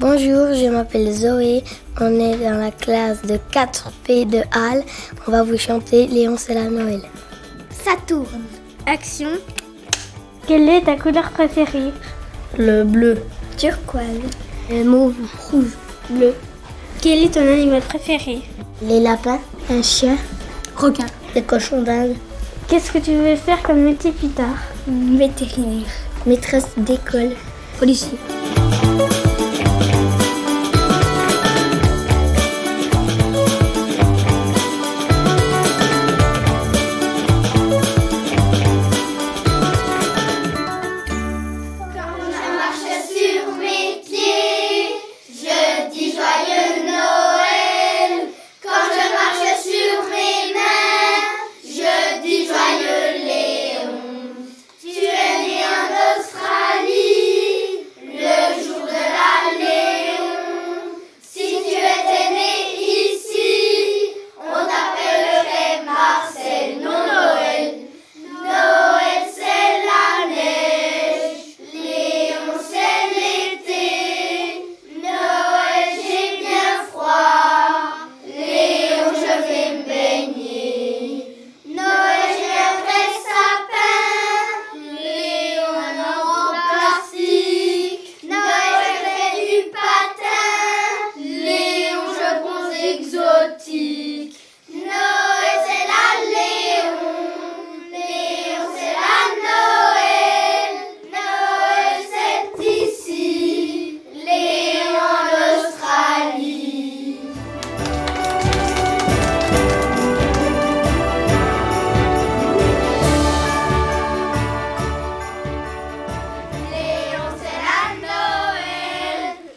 Bonjour, je m'appelle Zoé. On est dans la classe de 4P de Halle. On va vous chanter Léon c'est la Noël. Saturne. Action. Quelle est ta couleur préférée? Le bleu. Turquoise. Le mauve. Rouge. Bleu. Quel est ton animal préféré? Les lapins. Un chien. Requin. Des cochons d'Inde. Qu'est-ce que tu veux faire comme métier plus tard? Vétérinaire. Maîtresse d'école. Policier.